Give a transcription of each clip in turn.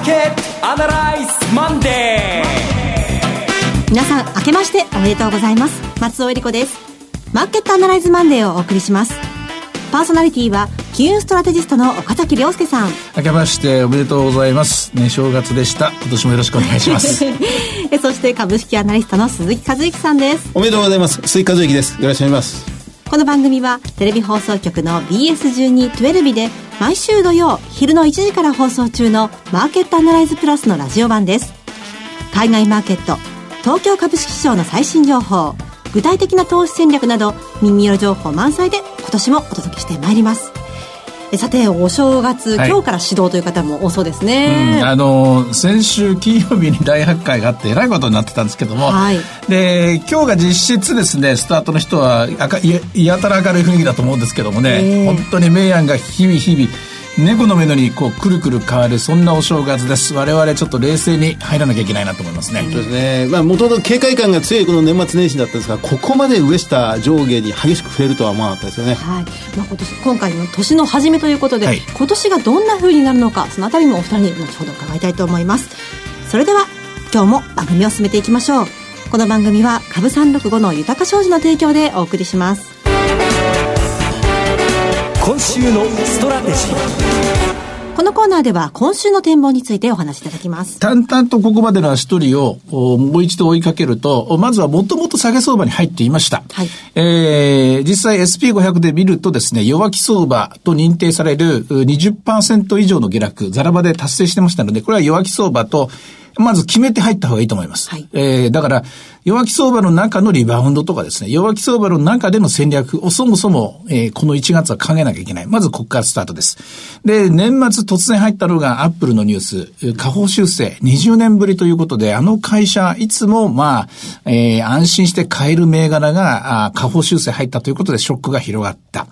ーケットアナライズマンデー皆さん明けましておめでとうございます。松尾英里子です。マーケットアナライズマンデーをお送りします。パーソナリティは金融ストラテジストの岡崎良介さん。明けましておめでとうございます。ね正月でした。今年もよろしくお願いします。そして株式アナリストの鈴木一之さんです。おめでとうございます。鈴木一之です。よろしくお願いします。この番組はテレビ放送局の BS1212 で毎週土曜昼の1時から放送中のマーケットアナライズプラスのラジオ版です。海外マーケット東京株式市場の最新情報具体的な投資戦略など耳寄り情報満載で今年もお届けしてまいります。さてお正月、はい、今日から始動という方も多そうですね、うん、あの先週金曜日に大発会があってえらいことになってたんですけども、はい、で今日が実質ですねスタートの人はやたら明るい雰囲気だと思うんですけどもね、えー、本当に明暗が日々日々猫の目のにこうくるくる変わるそんなお正月です。我々ちょっと冷静に入らなきゃいけないなと思いますね。そうですね。まあ元々警戒感が強いこの年末年始だったんですがここまで上下上下に激しく触れるとは思わなかったですよね。はい、まあ、今年今回の年の初めということで、はい、今年がどんな風になるのかそのあたりもお二人に後ほど伺いたいと思います。それでは今日も番組を進めていきましょう。この番組は株365の豊か商事の提供でお送りします今週のストラテジーこのコーナーでは今週の展望についてお話しいただきます。淡々とここまでの足取りをもう一度追いかけると、まずはもともと下げ相場に入っていました。はい、えー、実際 SP500 で見るとですね、弱気相場と認定される20%以上の下落、ザラバで達成してましたので、これは弱気相場とまず決めて入った方がいいと思います。はい、えー、だから、弱気相場の中のリバウンドとかですね、弱気相場の中での戦略をそもそも、えー、この1月は考えなきゃいけない。まずここからスタートです。で、年末突然入ったのがアップルのニュース、下方修正、20年ぶりということで、あの会社、いつも、まあ、えー、安心して買える銘柄が、あ下方修正入ったということでショックが広がった。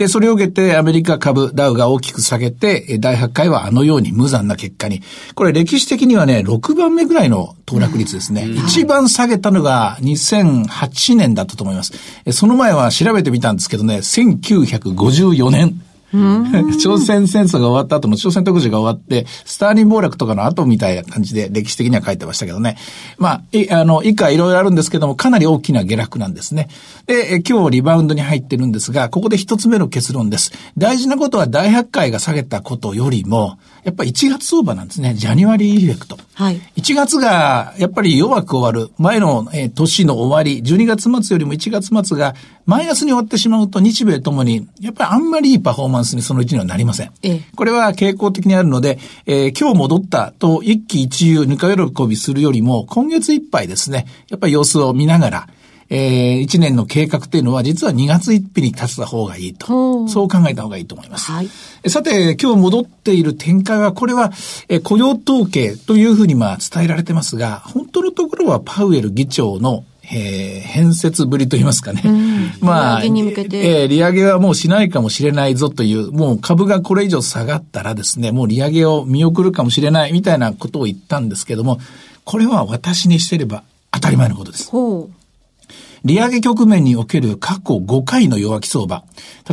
で、それを受けてアメリカ株ダウが大きく下げて、第8回はあのように無残な結果に。これ歴史的にはね、6番目ぐらいの騰落率ですね。一番下げたのが2008年だったと思います。その前は調べてみたんですけどね、1954年。朝鮮戦争が終わった後の朝鮮特需が終わって、スターリン暴落とかの後みたいな感じで歴史的には書いてましたけどね。まあ、い、あの、以下いろいろあるんですけども、かなり大きな下落なんですね。で、今日リバウンドに入ってるんですが、ここで一つ目の結論です。大事なことは大発会が下げたことよりも、やっぱり1月相場なんですね。ジャニュアリーエフェクト。はい。1月が、やっぱり弱く終わる。前の、えー、年の終わり、12月末よりも1月末がマイナスに終わってしまうと日米ともに、やっぱりあんまりいいパフォーマンスにそのうちにはなりません。ええ、これは傾向的にあるので、えー、今日戻ったと一喜一憂、ぬか喜びするよりも、今月いっぱいですね、やっぱり様子を見ながら、えー、1年の計画っていうのは実は2月1日に立つた方がいいと。そう考えた方がいいと思います。はい、さて、今日戻っている展開は、これは、えー、雇用統計というふうにまあ伝えられてますが、本当のところはパウエル議長のえー、変節ぶりと言いますかね。うん、まあ、利上げに向けて、えー、利上げはもうしないかもしれないぞという、もう株がこれ以上下がったらですね、もう利上げを見送るかもしれないみたいなことを言ったんですけども、これは私にしてれば当たり前のことです。ほう利上げ局面における過去5回の弱気相場。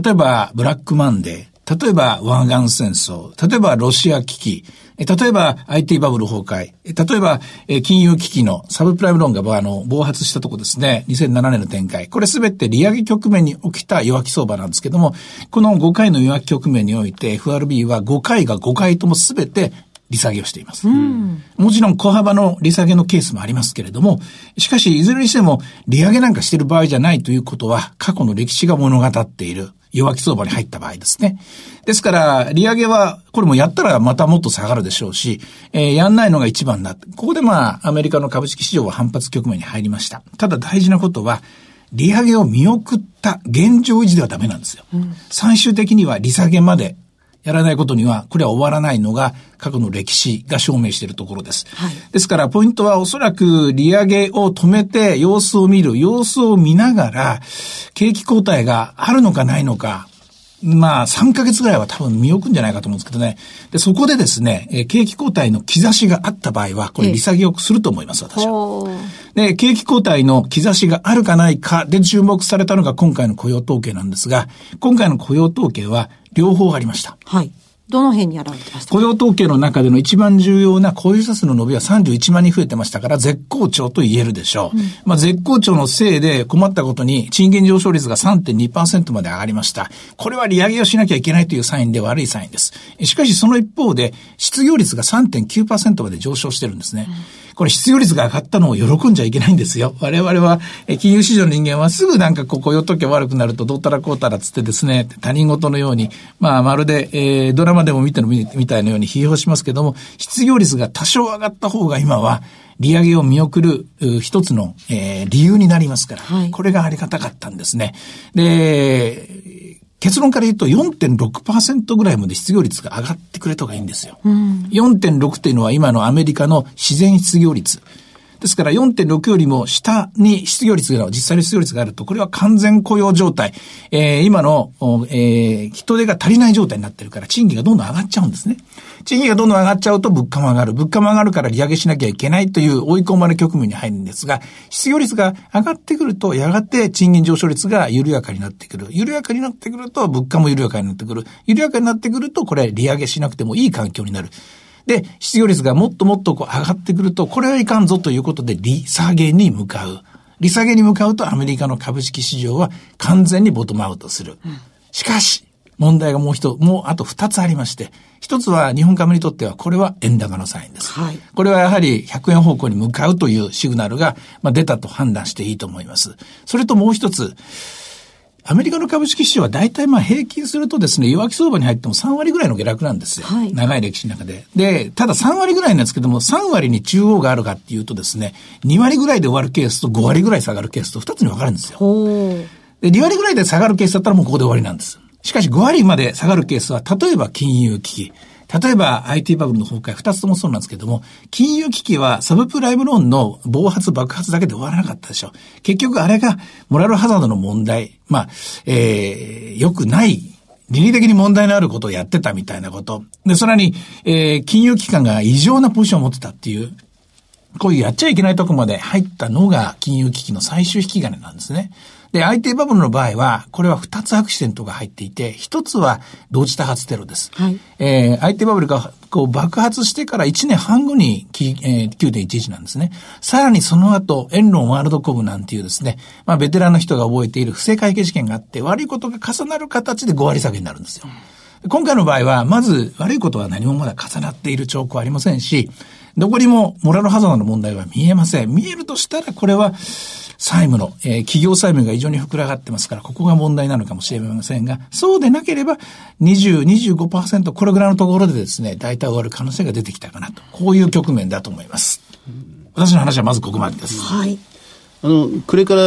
例えば、ブラックマンデー。例えば、湾岸戦争。例えば、ロシア危機。例えば、IT バブル崩壊。例えば、金融危機のサブプライムローンがあの暴発したとこですね。2007年の展開。これすべて利上げ局面に起きた弱気相場なんですけども、この5回の弱気局面において FRB は5回が5回ともすべて利下げをしています。うん、もちろん小幅の利下げのケースもありますけれども、しかしいずれにしても利上げなんかしている場合じゃないということは過去の歴史が物語っている弱気相場に入った場合ですね。ですから、利上げは、これもやったらまたもっと下がるでしょうし、えー、やんないのが一番だ。ここでまあ、アメリカの株式市場は反発局面に入りました。ただ大事なことは、利上げを見送った現状維持ではダメなんですよ。うん、最終的には利下げまでやらないことには、これは終わらないのが過去の歴史が証明しているところです。はい、ですから、ポイントはおそらく利上げを止めて様子を見る、様子を見ながら、景気後退があるのかないのか、まあ、3ヶ月ぐらいは多分見送るんじゃないかと思うんですけどね。で、そこでですね、え景気後退の兆しがあった場合は、これ利下げをすると思います、私は。で、景気後退の兆しがあるかないかで注目されたのが今回の雇用統計なんですが、今回の雇用統計は両方ありました。はい。どの辺に現れてました？雇用統計の中での一番重要な雇用者数の伸びは31万人増えてましたから絶好調と言えるでしょう。うん、まあ絶好調のせいで困ったことに賃金上昇率が3.2%まで上がりました。これは利上げをしなきゃいけないというサインで悪いサインです。しかしその一方で失業率が3.9%まで上昇してるんですね。うんこれ失業率が上がったのを喜んじゃいけないんですよ。我々は、金融市場の人間はすぐなんかこう雇用統計悪くなるとどうたらこうたらつってですね、他人事のように、まあまるで、えー、ドラマでも見てるみたいなように批評しますけども、失業率が多少上がった方が今は、利上げを見送る一つの、えー、理由になりますから、はい、これがありがたかったんですね。で、結論から言うと4.6%ぐらいまで失業率が上がってくれた方がいいんですよ。うん、4.6っていうのは今のアメリカの自然失業率。ですから4.6よりも下に失業率が、実際の失業率があると、これは完全雇用状態。えー、今の、えー、人手が足りない状態になってるから、賃金がどんどん上がっちゃうんですね。賃金がどんどん上がっちゃうと物価も上がる。物価も上がるから利上げしなきゃいけないという追い込まれ局面に入るんですが、失業率が上がってくると、やがて賃金上昇率が緩やかになってくる。緩やかになってくると、物価も緩やかになってくる。緩やかになってくると、これ利上げしなくてもいい環境になる。で、失業率がもっともっとこう上がってくると、これはいかんぞということで、利下げに向かう。利下げに向かうとアメリカの株式市場は完全にボトムアウトする。しかし、問題がもう一つ、もうあと二つありまして、一つは日本株にとってはこれは円高のサインです。はい、これはやはり100円方向に向かうというシグナルが、まあ、出たと判断していいと思います。それともう一つ、アメリカの株式市場は大体まあ平均するとですね、弱気相場に入っても3割ぐらいの下落なんですよ。はい、長い歴史の中で。で、ただ3割ぐらいなんですけども、3割に中央があるかっていうとですね、2割ぐらいで終わるケースと5割ぐらい下がるケースと2つに分かるんですよ。で、2割ぐらいで下がるケースだったらもうここで終わりなんです。しかし5割まで下がるケースは、例えば金融危機。例えば IT バブルの崩壊、二つともそうなんですけども、金融危機はサブプライムローンの暴発爆発だけで終わらなかったでしょ。結局あれがモラルハザードの問題、まあ、えー、良くない倫理的に問題のあることをやってたみたいなこと。で、さらに、えー、金融機関が異常なポジションを持ってたっていう、こういうやっちゃいけないとこまで入ったのが金融危機の最終引き金なんですね。で、IT バブルの場合は、これは2つアクシデントが入っていて、1つは同時多発テロです。はい。えー、IT バブルがこう爆発してから1年半後に、えー、9.11なんですね。さらにその後、エンロンワールドコブなんていうですね、まあベテランの人が覚えている不正会計事件があって、悪いことが重なる形で5割下げになるんですよ。今回の場合は、まず悪いことは何もまだ重なっている兆候はありませんし、どこにもモラルハザードの問題は見えません。見えるとしたら、これは、債務の、えー、企業債務が異常に膨らがってますから、ここが問題なのかもしれませんが、そうでなければ、20、25%、これぐらいのところでですね、大体終わる可能性が出てきたかなと。こういう局面だと思います。私の話はまずここまでです。はい。あの、これから、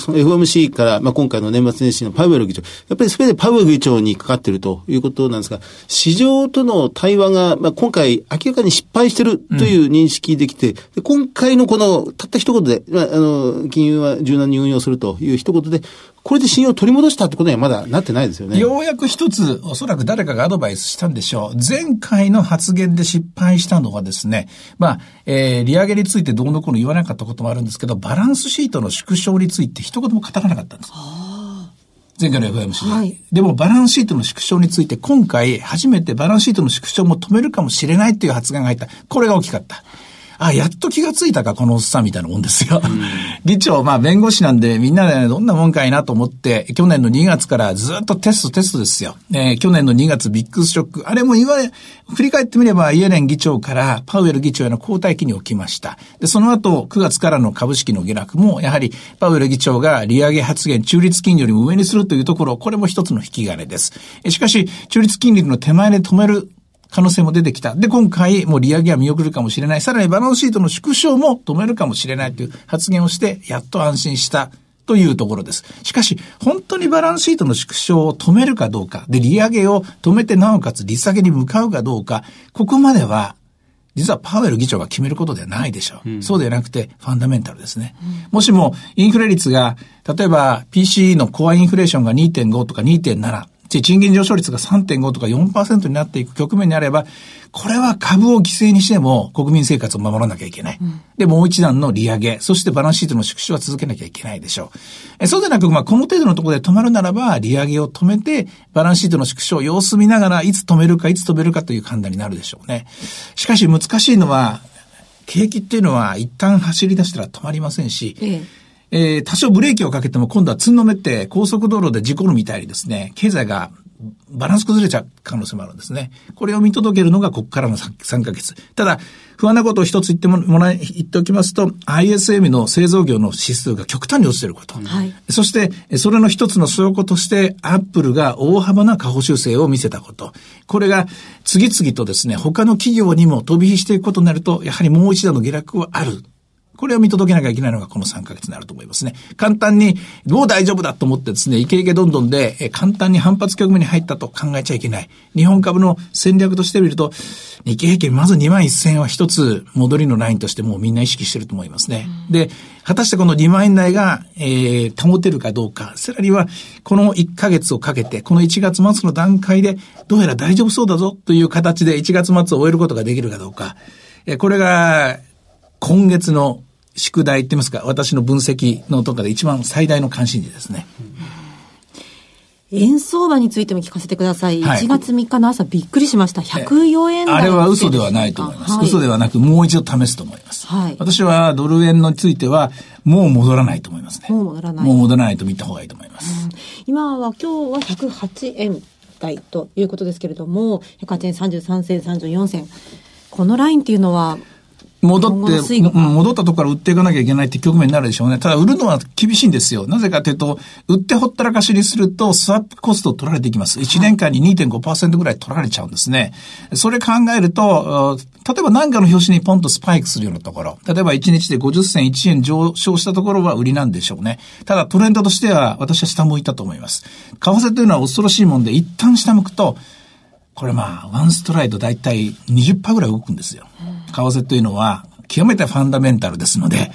その FOMC から、まあ、今回の年末年始のパウエル議長、やっぱりすべてパウエル議長にかかっているということなんですが、市場との対話が、まあ、今回明らかに失敗しているという認識できて、うん、今回のこの、たった一言で、まあ、あの、金融は柔軟に運用するという一言で、これで信用を取り戻したってことにはまだなってないですよね。ようやく一つ、おそらく誰かがアドバイスしたんでしょう。前回の発言で失敗したのはですね、まあ、えー、利上げについてどうのこうの言わなかったこともあるんですけど、バランスシートの縮小について一言も語らなかったんです。前回の FMC で、はい。でもバランスシートの縮小について今回初めてバランスシートの縮小も止めるかもしれないっていう発言が入った。これが大きかった。あ、やっと気がついたか、このおっさんみたいなもんですよ。議長、まあ弁護士なんでみんなで、ね、どんなもんかいなと思って、去年の2月からずっとテストテストですよ。えー、去年の2月ビッグショック。あれも言われ、振り返ってみればイエレン議長からパウエル議長への交代期に起きました。で、その後9月からの株式の下落も、やはりパウエル議長が利上げ発言、中立金利よりも上にするというところ、これも一つの引き金です。しかし、中立金利の手前で止める可能性も出てきた。で、今回もう利上げは見送るかもしれない。さらにバランスシートの縮小も止めるかもしれないという発言をして、やっと安心したというところです。しかし、本当にバランスシートの縮小を止めるかどうか、で、利上げを止めてなおかつ利下げに向かうかどうか、ここまでは、実はパウエル議長が決めることではないでしょう。うん、そうではなくて、ファンダメンタルですね。うん、もしも、インフレ率が、例えば PC のコアインフレーションが2.5とか2.7、賃金上昇率が3.5とか4%になっていく局面にあれば、これは株を犠牲にしても国民生活を守らなきゃいけない。うん、で、もう一段の利上げ、そしてバランスシートの縮小は続けなきゃいけないでしょう。えそうでなく、まあ、この程度のところで止まるならば、利上げを止めて、バランスシートの縮小を様子見ながら、いつ止めるか、いつ止めるかという判断になるでしょうね。しかし難しいのは、景気っていうのは一旦走り出したら止まりませんし、えええー、多少ブレーキをかけても今度は積んのめって高速道路で事故るみたいにですね、経済がバランス崩れちゃう可能性もあるんですね。これを見届けるのがここからの 3, 3ヶ月。ただ、不安なことを一つ言ってももらい、言っておきますと、ISM の製造業の指数が極端に落ちていること。はい、そして、それの一つの証拠として、アップルが大幅な下方修正を見せたこと。これが次々とですね、他の企業にも飛び火していくことになると、やはりもう一段の下落はある。これを見届けなきゃいけないのがこの3ヶ月になると思いますね。簡単に、もう大丈夫だと思ってですね、イケイケどんどんで、え簡単に反発局面に入ったと考えちゃいけない。日本株の戦略としてみると、日経平均まず2万1000円は一つ戻りのラインとしてもうみんな意識してると思いますね。うん、で、果たしてこの2万円台が、えー、保てるかどうか、さらにはこの1ヶ月をかけて、この1月末の段階で、どうやら大丈夫そうだぞという形で1月末を終えることができるかどうか。えこれが、今月の宿題って言いますか、私の分析のとかで一番最大の関心事ですね。円相場についても聞かせてください。はい、1月3日の朝びっくりしました。104円あれは嘘ではないと思います、はい、嘘ではなく、もう一度試すと思います。はい、私はドル円については、もう戻らないと思いますね。もう戻らない。もう戻らないと見た方がいいと思います。うん、今は、今日は108円台ということですけれども、108円33銭、34銭。このラインっていうのは、戻って、戻ったとこから売っていかなきゃいけないって局面になるでしょうね。ただ売るのは厳しいんですよ。なぜかというと、売ってほったらかしにすると、スワップコストを取られていきます。1年間に2.5%ぐらい取られちゃうんですね。それ考えると、例えば何かの表紙にポンとスパイクするようなところ、例えば1日で50銭1円上昇したところは売りなんでしょうね。ただトレンドとしては私は下向いたと思います。為替というのは恐ろしいもんで、一旦下向くと、これまあ、ワンストライドだいたい20%ぐらい動くんですよ。為替というのは、極めてファンダメンタルですので、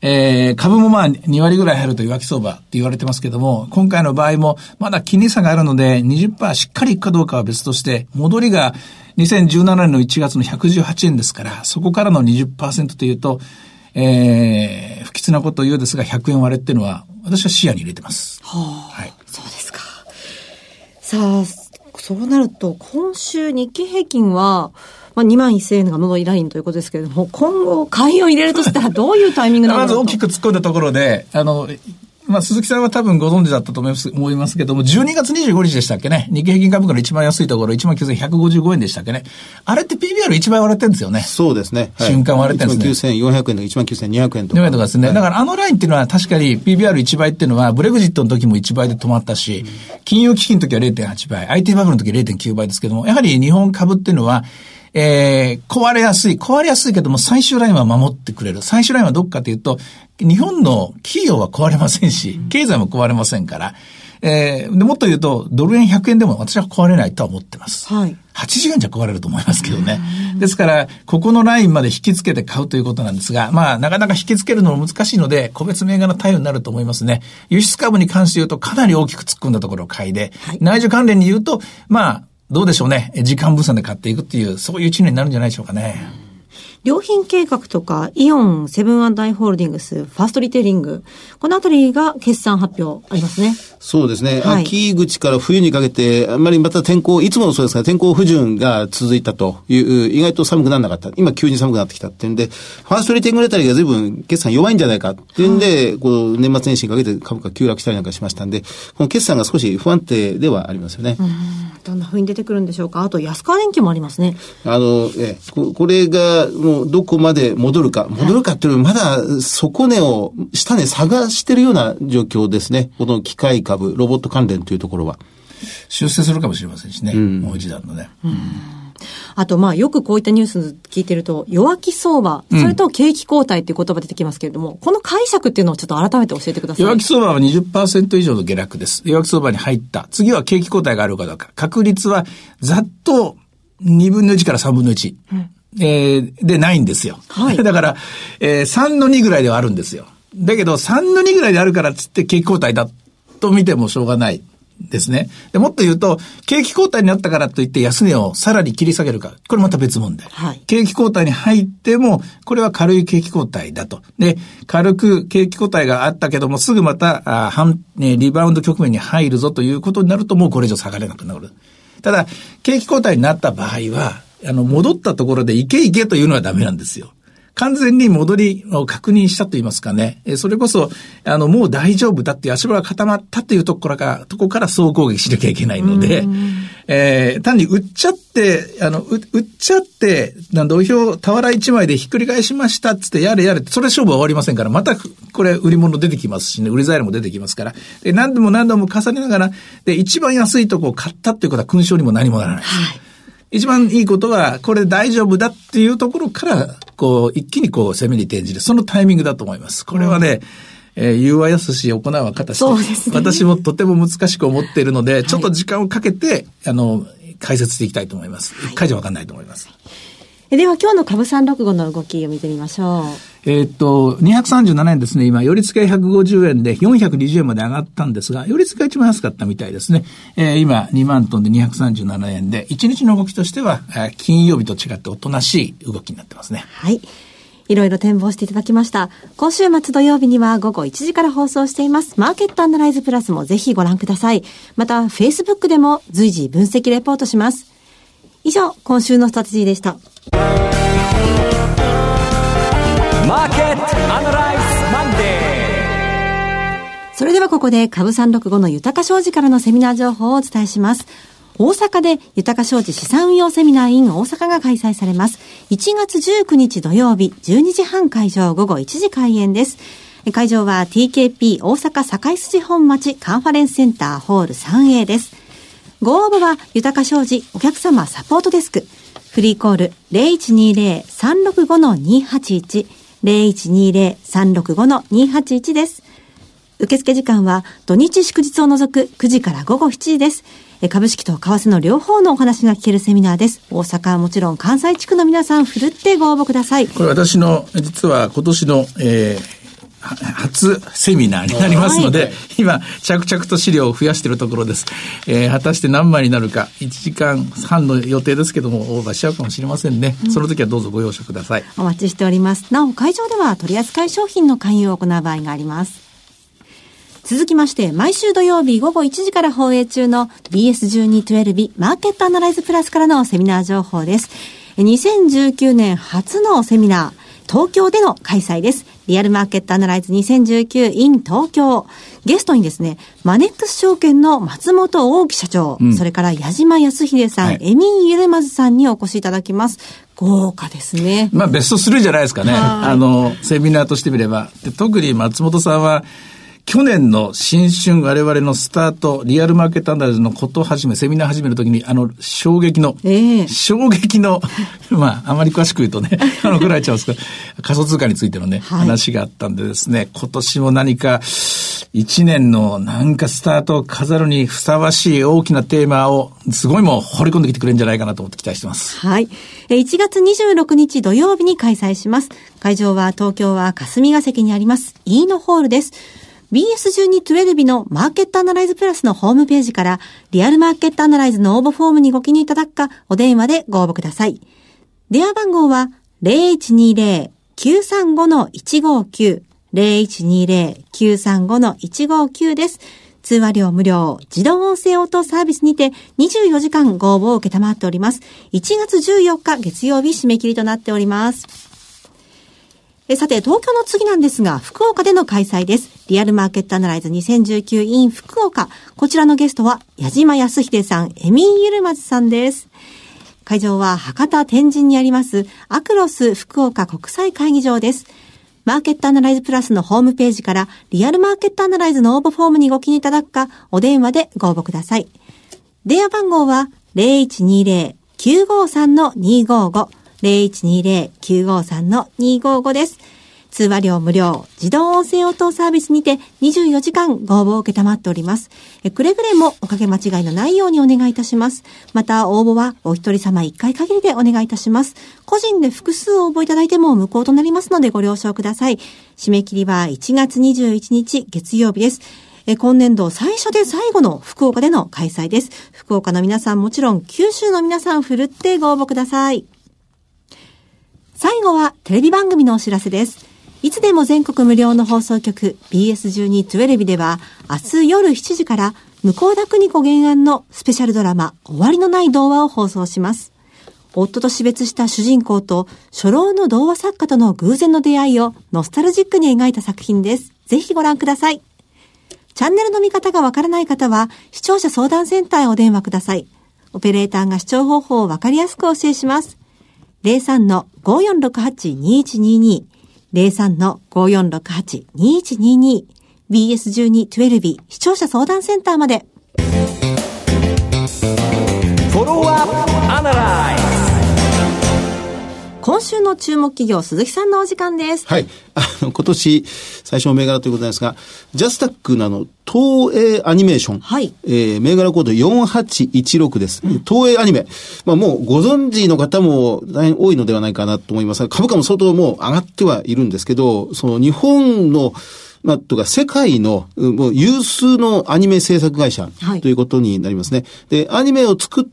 えー、株もまあ2割ぐらい入ると弱気相場って言われてますけども、今回の場合もまだ金利差があるので20%しっかりいくかどうかは別として、戻りが2017年の1月の118円ですから、そこからの20%というと、えー、不吉なことを言うですが、100円割れっていうのは、私は視野に入れてます。はあ、はい。そうですか。さあ、そうなると、今週日経平均は、まあ、2万1000円が戻りラインということですけれども、今後、買いを入れるとしたらどういうタイミングなのかまず大きく突っ込んだところで、あの、まあ、鈴木さんは多分ご存知だったと思います思いますけども、12月25日でしたっけね。日経平均株価の一番安いところ、19,155円でしたっけね。あれって PBR1 倍割れてるんですよね。そうですね。はい、瞬間割れてるんですね。19,400円とか19,200円とか。円とかですね。だからあのラインっていうのは確かに PBR1 倍っていうのは、ブレグジットの時も1倍で止まったし、金融危機の時は0.8倍、IT バブルの時は0.9倍ですけども、やはり日本株っていうのは、えー、壊れやすい。壊れやすいけども、最終ラインは守ってくれる。最終ラインはどっかというと、日本の企業は壊れませんし、経済も壊れませんから、えー、でもっと言うと、ドル円100円でも私は壊れないとは思ってます。はい。80円じゃ壊れると思いますけどね。ですから、ここのラインまで引き付けて買うということなんですが、まあ、なかなか引き付けるのも難しいので、個別銘柄対応になると思いますね。輸出株に関して言うと、かなり大きく突っ込んだところを買いで、はい、内需関連に言うと、まあ、どうでしょうね。時間分散で買っていくっていう、そういう一年になるんじゃないでしょうかね。良品計画とか、イオン、セブンアイ・ホールディングス、ファーストリテイリング、このあたりが決算発表ありますね。そうですね。はい、秋口から冬にかけて、あんまりまた天候、いつもそうですが、天候不順が続いたという、意外と寒くならなかった。今急に寒くなってきたっていうんで、ファーストリテイリングあたりが随分決算弱いんじゃないかっていうんで、はい、こう、年末年始にかけて株価急落したりなんかしましたんで、この決算が少し不安定ではありますよね。どんな風に出てくるんでしょうか。あと、安川電機もありますね。あの、え、ここれが、もう、どこまで戻るか、戻るかっていうより、まだ底値を、下値探してるような状況ですね。この機械株、ロボット関連というところは。出世するかもしれませんしね。うん、もう一段のね。うんあと、まあ、よくこういったニュース聞いてると、弱気相場、それと景気後退っていう言葉出てきますけれども、うん、この解釈っていうのをちょっと改めて教えてください。弱気相場は20%以上の下落です。弱気相場に入った。次は景気後退があるかどうか。確率はざっと2分の1から3分の1。うんえー、でないんですよ。はい。だから、えー、3の2ぐらいではあるんですよ。だけど、3の2ぐらいであるからっつって景気後退だと見てもしょうがない。ですね。でもっと言うと、景気後退になったからといって安値をさらに切り下げるか。これまた別問題。はい、景気後退に入っても、これは軽い景気後退だと。で、軽く景気後退があったけども、すぐまた、あ反、ね、リバウンド局面に入るぞということになると、もうこれ以上下がれなくなる。ただ、景気後退になった場合は、あの、戻ったところでいけいけというのはダメなんですよ。完全に戻りを確認したと言いますかね。それこそ、あの、もう大丈夫だって足場が固まったというところから、とこから総攻撃しなきゃいけないので、えー、単に売っちゃって、あの、売っちゃって、土俵、俵一枚でひっくり返しましたっつってやれやれそれ勝負は終わりませんから、またこれ売り物出てきますしね、売り材料も出てきますから、で、何度も何度も重ねながら、で、一番安いとこを買ったっていうことは勲章にも何もならない。はい一番いいことは、これ大丈夫だっていうところから、こう、一気にこう、攻めに転じる。そのタイミングだと思います。これはね、うん、えー、言うはやすし、行うは形そうですね。私もとても難しく思っているので、はい、ちょっと時間をかけて、あの、解説していきたいと思います。一、回じゃわかんないと思います。では今日の株三六五の動きを見てみましょう。えっと、237円ですね。今、寄り付け150円で420円まで上がったんですが、寄り付けが一番安かったみたいですね。えー、今、2万トンで237円で、1日の動きとしては、金曜日と違っておとなしい動きになってますね。はい。いろいろ展望していただきました。今週末土曜日には午後1時から放送しています。マーケットアナライズプラスもぜひご覧ください。また、Facebook でも随時分析レポートします。以上、今週のストラテジーでした。マーケットアナライズマンデーそれではここで株365の豊商事からのセミナー情報をお伝えします。大阪で豊か商事資産運用セミナー in 大阪が開催されます。1月19日土曜日12時半会場午後1時開演です。会場は TKP 大阪堺筋本町カンファレンスセンターホール 3A です。ご応募は豊か商事お客様サポートデスクフリーコール0120-365-281 0120-365-281です。受付時間は土日祝日を除く9時から午後7時です。株式と為替の両方のお話が聞けるセミナーです。大阪はもちろん関西地区の皆さん、ふるってご応募ください。これ私の、実は今年の、えー、初セミナーになりますので、はい、今、着々と資料を増やしているところです。えー、果たして何枚になるか、1時間半の予定ですけども、オーバーしちゃうかもしれませんね。うん、その時はどうぞご容赦ください。お待ちしております。なお、会場では取扱い商品の勧誘を行う場合があります。続きまして、毎週土曜日午後1時から放映中の BS1212 マーケットアナライズプラスからのセミナー情報です。2019年初のセミナー、東京での開催です。リアルマーケットアナライズ 2019in 東京。ゲストにですね、マネックス証券の松本大木社長、うん、それから矢島康秀さん、はい、エミン・ユルマズさんにお越しいただきます。豪華ですね。まあベスト3じゃないですかね。あの、セミナーとしてみれば。で特に松本さんは、去年の新春我々のスタート、リアルマーケットアナライズのことを始め、セミナー始めるときに、あの、衝撃の、えー、衝撃の、まあ、あまり詳しく言うとね、あの、ぐらいちゃうんですけど、仮想通貨についてのね、はい、話があったんでですね、今年も何か、一年のなんかスタートを飾るにふさわしい大きなテーマを、すごいもう掘り込んできてくれるんじゃないかなと思って期待してます。はい。1月26日土曜日に開催します。会場は東京は霞が関にあります、イーノホールです。BS1212 のマーケットアナライズプラスのホームページからリアルマーケットアナライズの応募フォームにご記入いただくかお電話でご応募ください。電話番号は0120-935-159 0120-935-159です。通話料無料、自動音声応答サービスにて24時間ご応募を受けたまっております。1月14日月曜日締め切りとなっております。えさて、東京の次なんですが、福岡での開催です。リアルマーケットアナライズ 2019in 福岡。こちらのゲストは、矢島康秀さん、エミン・ユルマズさんです。会場は博多天神にありますアクロス福岡国際会議場です。マーケットアナライズプラスのホームページからリアルマーケットアナライズの応募フォームにご記入いただくか、お電話でご応募ください。電話番号は0120-953-255 0120-953-255です。通話料無料、自動音声応答サービスにて24時間ご応募を受けたまっております。くれぐれもおかけ間違いのないようにお願いいたします。また、応募はお一人様一回限りでお願いいたします。個人で複数応募いただいても無効となりますのでご了承ください。締め切りは1月21日月曜日です。え今年度最初で最後の福岡での開催です。福岡の皆さんもちろん九州の皆さんふるってご応募ください。最後はテレビ番組のお知らせです。いつでも全国無料の放送局 BS12-12 では明日夜7時から向田邦子原案のスペシャルドラマ終わりのない童話を放送します。夫と死別した主人公と初老の童話作家との偶然の出会いをノスタルジックに描いた作品です。ぜひご覧ください。チャンネルの見方がわからない方は視聴者相談センターへお電話ください。オペレーターが視聴方法をわかりやすくお教えします。03-5468-2122 03-5468-2122 BS12-12 視聴者相談センターまで。今週の注目企業、鈴木さんのお時間です。はい。あの、今年、最初の銘柄ということですが、ジャスタックのあの、東映アニメーション。はい。えー、銘柄コード4816です。うん、東映アニメ。まあもうご存知の方も大変多いのではないかなと思いますが、株価も相当もう上がってはいるんですけど、その日本の、まあ、とか、世界の、もう有数のアニメ制作会社ということになりますね。はい、で、アニメを作っ、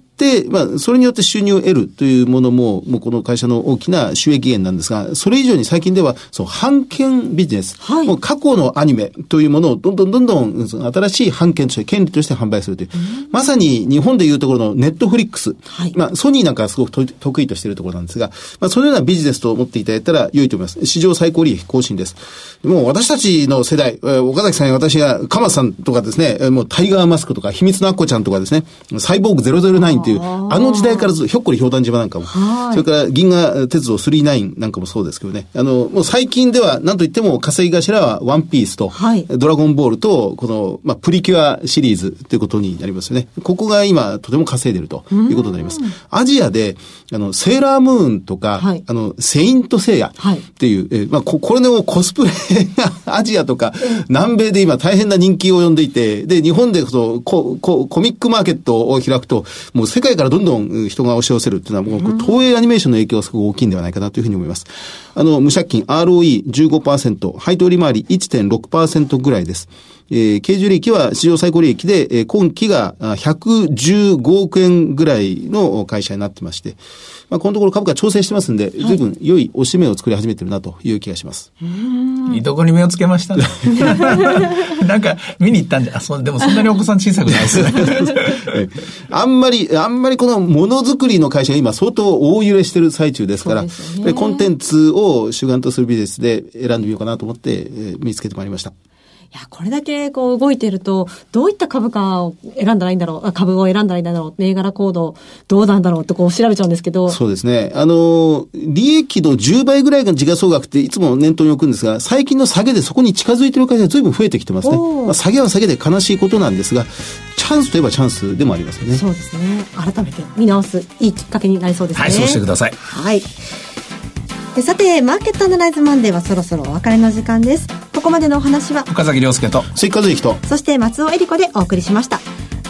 まあ、それによって収入を得るというものも、もうこの会社の大きな収益源なんですが、それ以上に最近では、そう、版権ビジネス。はい、もう過去のアニメというものをどんどんどんどん、新しい版権として、権利として販売するという。まさに日本でいうところのネットフリックス。はい、まあ、ソニーなんかはすごく得意としているところなんですが、まあ、そのようなビジネスと思っていただいたら良いと思います。史上最高利益更新です。もう私たちの世代、岡崎さんや私が、鎌さんとかですね、もうタイガーマスクとか、秘密のアッコちゃんとかですね、サイボーグ009という、あの時代からずひょっこりひょうたん島なんかも、それから銀河鉄道39なんかもそうですけどね、あの、もう最近では何と言っても稼ぎ頭はワンピースと、はい、ドラゴンボールと、この、まあ、プリキュアシリーズということになりますよね。ここが今とても稼いでるということになります。アジアで、あの、セーラームーンとか、はい、あの、セイントセイヤっていう、はい、えまあこ、これのコスプレがアジアとか南米で今大変な人気を呼んでいて、で、日本でそコココミックマーケットを開くと、もう世界からどんどん人が押し寄せるっていうのは、もう東映アニメーションの影響がすごく大きいんではないかなというふうに思います。あの、無借金 ROE15%、配当利回り1.6%ぐらいです。えー、経常利益は史上最高利益で、えー、今期が115億円ぐらいの会社になってまして、まあ、このところ株価調整してますんで、随分良いおしめを作り始めてるなという気がします。いいとこに目をつけましたね。なんか、見に行ったんじゃ、あ、そう、でもそんなにお子さん小さくないですね。あんまり、あんまりこのものづくりの会社が今相当大揺れしてる最中ですから、ね、コンテンツを主眼とするビジネスで選んでみようかなと思って、えー、見つけてまいりました。いや、これだけこう動いてると、どういった株価を選んだらいいんだろう、株を選んだらいいんだろう、銘柄コードどうなんだろうってこう調べちゃうんですけど。そうですね。あの、利益の10倍ぐらいが時価総額っていつも念頭に置くんですが、最近の下げでそこに近づいてる会社が随分増えてきてますね。まあ、下げは下げで悲しいことなんですが、チャンスといえばチャンスでもありますよね。そうですね。改めて見直すいいきっかけになりそうですね。はい、そうしてください。はい。でさて、マーケットアナライズマンデーはそろそろお別れの時間です。ここまでのお話は、岡崎亮介と、関和之と、そして松尾恵里子でお送りしました。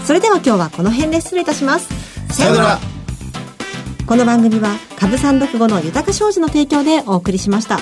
それでは今日はこの辺で失礼いたします。さようなら。この番組は、株三読後の豊か商事の提供でお送りしました。